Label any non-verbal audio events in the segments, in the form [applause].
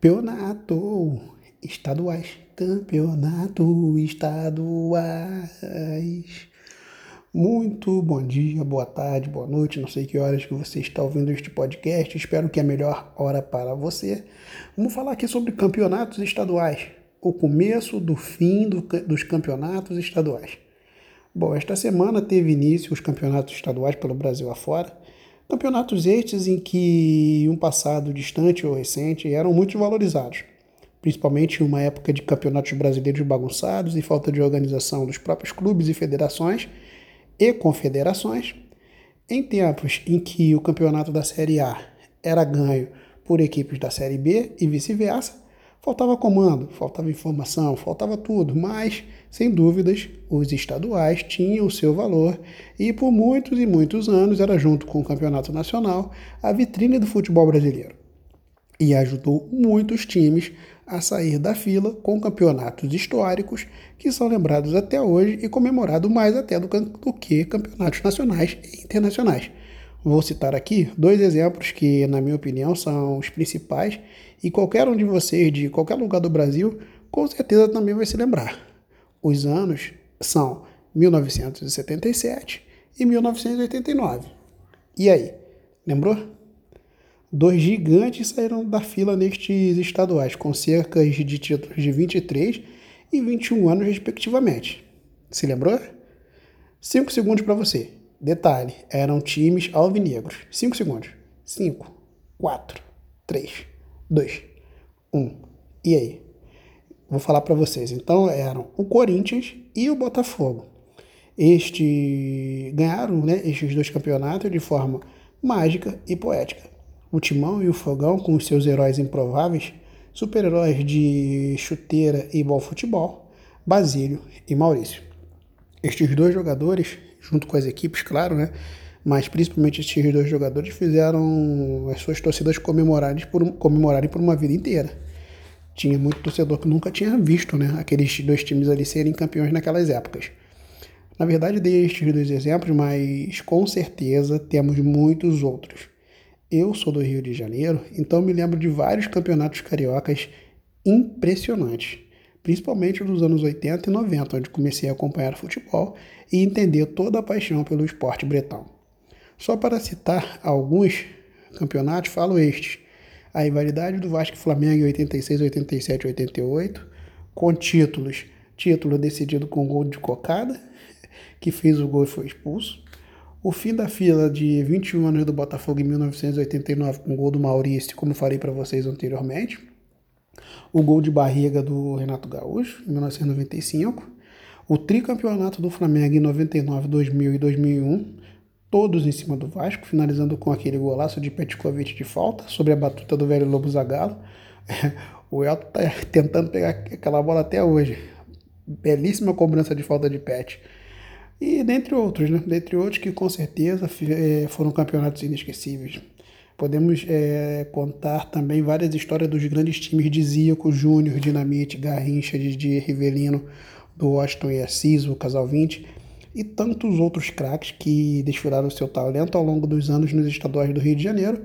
Campeonato estaduais, campeonato estaduais. Muito bom dia, boa tarde, boa noite, não sei que horas que você está ouvindo este podcast, espero que é a melhor hora para você. Vamos falar aqui sobre campeonatos estaduais, o começo do fim do, dos campeonatos estaduais. Bom, esta semana teve início os campeonatos estaduais pelo Brasil afora. Campeonatos estes em que um passado distante ou recente eram muito valorizados, principalmente em uma época de campeonatos brasileiros bagunçados e falta de organização dos próprios clubes e federações e confederações, em tempos em que o campeonato da Série A era ganho por equipes da Série B e vice-versa, faltava comando, faltava informação, faltava tudo, mas, sem dúvidas, os estaduais tinham o seu valor e por muitos e muitos anos era, junto com o campeonato nacional, a vitrine do futebol brasileiro. E ajudou muitos times a sair da fila com campeonatos históricos que são lembrados até hoje e comemorados mais até do, do que campeonatos nacionais e internacionais. Vou citar aqui dois exemplos que, na minha opinião, são os principais e qualquer um de vocês de qualquer lugar do Brasil com certeza também vai se lembrar. Os anos são 1977 e 1989. E aí, lembrou? Dois gigantes saíram da fila nestes estaduais, com cerca de títulos de 23 e 21 anos, respectivamente. Se lembrou? Cinco segundos para você. Detalhe: eram times alvinegros. Cinco segundos. Cinco, quatro, três, dois, um. E aí? Vou falar para vocês. Então eram o Corinthians e o Botafogo. Este ganharam, né, estes dois campeonatos de forma mágica e poética o Timão e o Fogão com os seus heróis improváveis, super-heróis de chuteira e bom futebol, Basílio e Maurício. Estes dois jogadores, junto com as equipes, claro, né? Mas principalmente estes dois jogadores fizeram as suas torcidas comemorarem por, comemorarem por uma vida inteira. Tinha muito torcedor que nunca tinha visto né, aqueles dois times ali serem campeões naquelas épocas. Na verdade, dei estes dois exemplos, mas com certeza temos muitos outros. Eu sou do Rio de Janeiro, então me lembro de vários campeonatos cariocas impressionantes, principalmente dos anos 80 e 90, onde comecei a acompanhar futebol e entender toda a paixão pelo esporte bretão. Só para citar alguns campeonatos, falo estes: a rivalidade do Vasco e Flamengo em 86, 87 e 88, com títulos, título decidido com gol de cocada, [laughs] que fez o gol e foi expulso o fim da fila de 21 anos do Botafogo em 1989 com o gol do Maurício, como falei para vocês anteriormente. O gol de barriga do Renato Gaúcho em 1995. O tricampeonato do Flamengo em 99, 2000 e 2001, todos em cima do Vasco, finalizando com aquele golaço de Petkovic de falta sobre a batuta do velho Lobo Zagallo. [laughs] O Elton tá tentando pegar aquela bola até hoje. Belíssima cobrança de falta de Pet. E dentre outros, né? Dentre outros que com certeza é, foram campeonatos inesquecíveis. Podemos é, contar também várias histórias dos grandes times de Zico, Júnior, Dinamite, Garrincha, Didi, Rivelino, do Washington e Assis, o Casal 20 e tantos outros craques que desfilaram seu talento ao longo dos anos nos estaduais do Rio de Janeiro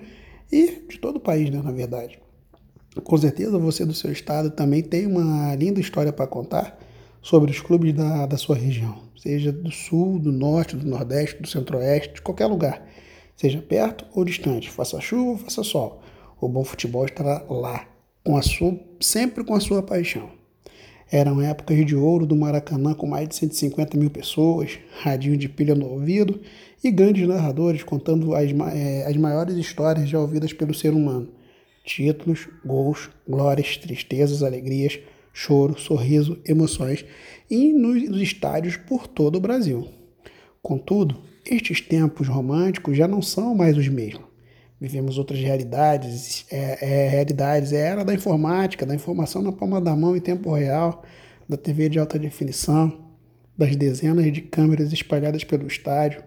e de todo o país, né, na verdade. Com certeza você do seu estado também tem uma linda história para contar sobre os clubes da, da sua região, seja do sul, do norte, do nordeste, do centro-oeste, de qualquer lugar, seja perto ou distante, faça chuva ou faça sol. O bom futebol estará lá, com a sua, sempre com a sua paixão. Eram épocas de ouro do Maracanã com mais de 150 mil pessoas, radinho de pilha no ouvido e grandes narradores contando as, é, as maiores histórias já ouvidas pelo ser humano. Títulos, gols, glórias, tristezas, alegrias, choro, sorriso, emoções e nos estádios por todo o Brasil. Contudo, estes tempos românticos já não são mais os mesmos. Vivemos outras realidades, é, é, realidades, é era da informática, da informação na palma da mão em tempo real, da TV de alta definição, das dezenas de câmeras espalhadas pelo estádio.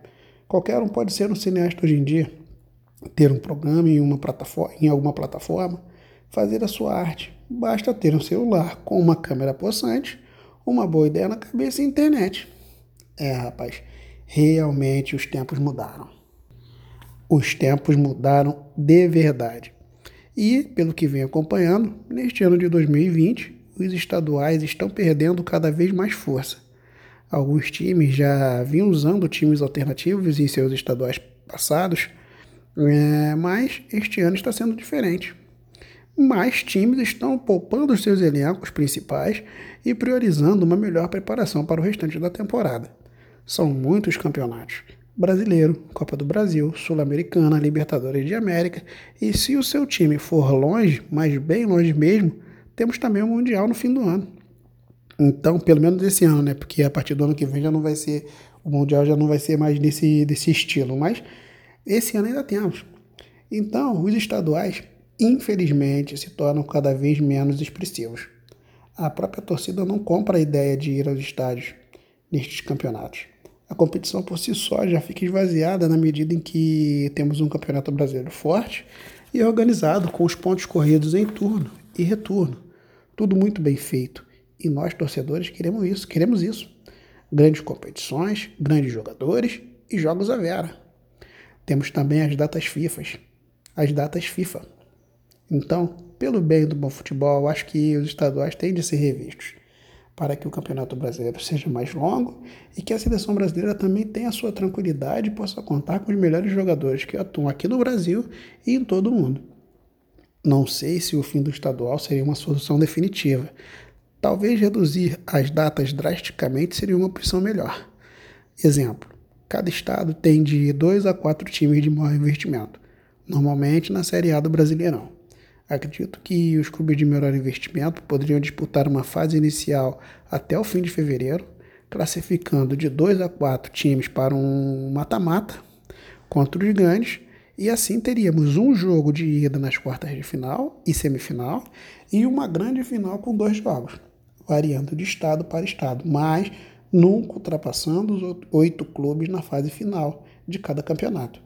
Qualquer um pode ser um cineasta hoje em dia, ter um programa em, uma plataforma, em alguma plataforma, fazer a sua arte, Basta ter um celular com uma câmera possante, uma boa ideia na cabeça e internet. É, rapaz, realmente os tempos mudaram. Os tempos mudaram de verdade. E, pelo que vem acompanhando, neste ano de 2020, os estaduais estão perdendo cada vez mais força. Alguns times já vinham usando times alternativos em seus estaduais passados, é, mas este ano está sendo diferente. Mais times estão poupando os seus elencos principais e priorizando uma melhor preparação para o restante da temporada. São muitos campeonatos. Brasileiro, Copa do Brasil, Sul-Americana, Libertadores de América. E se o seu time for longe, mas bem longe mesmo, temos também o Mundial no fim do ano. Então, pelo menos esse ano, né? Porque a partir do ano que vem já não vai ser. O Mundial já não vai ser mais desse, desse estilo. Mas esse ano ainda temos. Então, os estaduais, infelizmente, se tornam cada vez menos expressivos. A própria torcida não compra a ideia de ir aos estádios nestes campeonatos. A competição por si só já fica esvaziada na medida em que temos um campeonato brasileiro forte e organizado com os pontos corridos em turno e retorno. Tudo muito bem feito. E nós, torcedores, queremos isso, queremos isso. Grandes competições, grandes jogadores e jogos à vera. Temos também as datas FIFA, as datas FIFA. Então, pelo bem do bom futebol, acho que os estaduais têm de ser revistos para que o Campeonato Brasileiro seja mais longo e que a seleção brasileira também tenha a sua tranquilidade e possa contar com os melhores jogadores que atuam aqui no Brasil e em todo o mundo. Não sei se o fim do estadual seria uma solução definitiva. Talvez reduzir as datas drasticamente seria uma opção melhor. Exemplo: cada estado tem de dois a quatro times de maior investimento, normalmente na Série A do Brasileirão. Acredito que os clubes de menor investimento poderiam disputar uma fase inicial até o fim de fevereiro, classificando de dois a quatro times para um mata-mata contra os grandes, e assim teríamos um jogo de ida nas quartas de final e semifinal e uma grande final com dois jogos, variando de estado para estado, mas nunca ultrapassando os oito clubes na fase final de cada campeonato.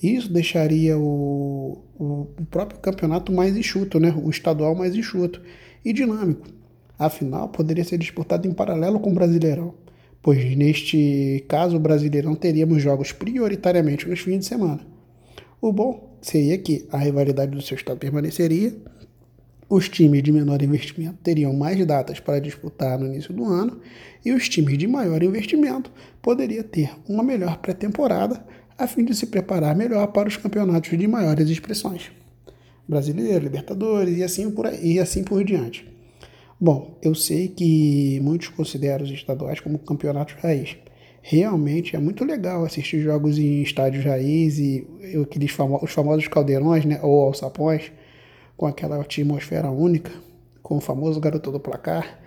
Isso deixaria o, o, próprio campeonato mais enxuto, né? o estadual mais enxuto e dinâmico. Afinal, poderia ser disputado em paralelo com o Brasileirão, pois neste caso o Brasileirão teríamos jogos prioritariamente nos fins de semana. O bom seria que a rivalidade do seu estado permaneceria, os times de menor investimento teriam mais datas para disputar no início do ano e os times de maior investimento poderiam ter uma melhor pré-temporada a fim de se preparar melhor para os campeonatos de maiores expressões. Brasileiro, Libertadores e assim por, aí, e assim por diante. Bom, eu sei que muitos consideram os estaduais como campeonatos raiz. Realmente é muito legal assistir jogos em estádios raiz e aqueles famo os famosos caldeirões né, ou alçapões, com aquela atmosfera única, com o famoso garoto do placar.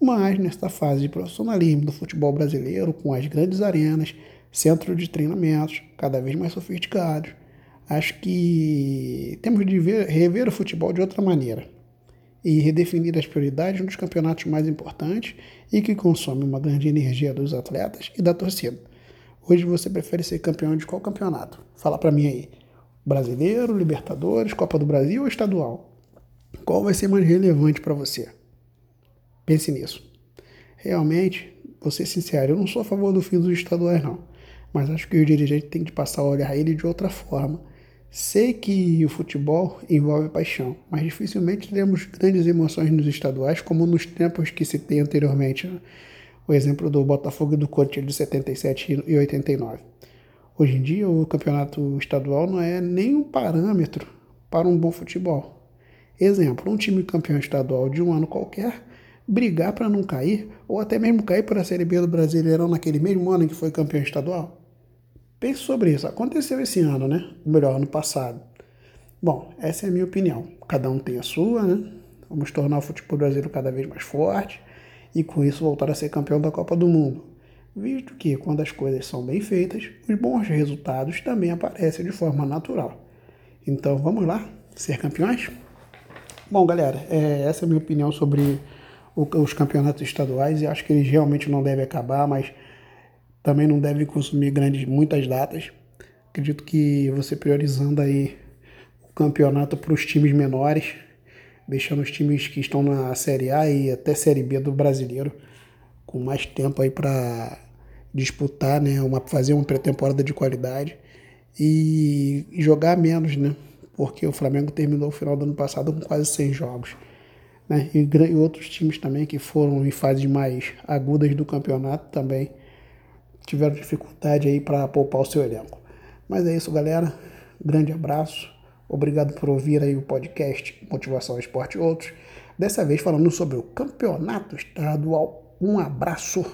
Mas nesta fase de profissionalismo do futebol brasileiro, com as grandes arenas, centro de treinamentos cada vez mais sofisticados. Acho que temos de ver, rever o futebol de outra maneira e redefinir as prioridades nos campeonatos mais importantes e que consomem uma grande energia dos atletas e da torcida. Hoje você prefere ser campeão de qual campeonato? Fala para mim aí. Brasileiro, Libertadores, Copa do Brasil ou estadual? Qual vai ser mais relevante para você? Pense nisso. Realmente, vou ser sincero, eu não sou a favor do fim dos estaduais, não mas acho que o dirigente tem que passar a olhar ele de outra forma. Sei que o futebol envolve paixão, mas dificilmente teremos grandes emoções nos estaduais como nos tempos que citei anteriormente. Né? O exemplo do Botafogo e do Corinthians de 77 e 89. Hoje em dia, o campeonato estadual não é nenhum parâmetro para um bom futebol. Exemplo, um time campeão estadual de um ano qualquer brigar para não cair, ou até mesmo cair para a Série B do Brasileirão naquele mesmo ano em que foi campeão estadual? Pense sobre isso. Aconteceu esse ano, né? Ou melhor, ano passado. Bom, essa é a minha opinião. Cada um tem a sua, né? Vamos tornar o futebol brasileiro cada vez mais forte e com isso voltar a ser campeão da Copa do Mundo. Visto que quando as coisas são bem feitas, os bons resultados também aparecem de forma natural. Então vamos lá, ser campeões? Bom, galera, é, essa é a minha opinião sobre o, os campeonatos estaduais e acho que eles realmente não devem acabar, mas também não deve consumir grandes, muitas datas. Acredito que você priorizando aí o campeonato para os times menores, deixando os times que estão na Série A e até Série B do brasileiro com mais tempo aí para disputar, né, uma, fazer uma pré-temporada de qualidade e jogar menos, né? porque o Flamengo terminou o final do ano passado com quase 100 jogos. Né? E, e outros times também que foram em fases mais agudas do campeonato também tiveram dificuldade aí para poupar o seu elenco. Mas é isso, galera. Grande abraço. Obrigado por ouvir aí o podcast Motivação Esporte e Outros. Dessa vez falando sobre o campeonato estadual. Um abraço.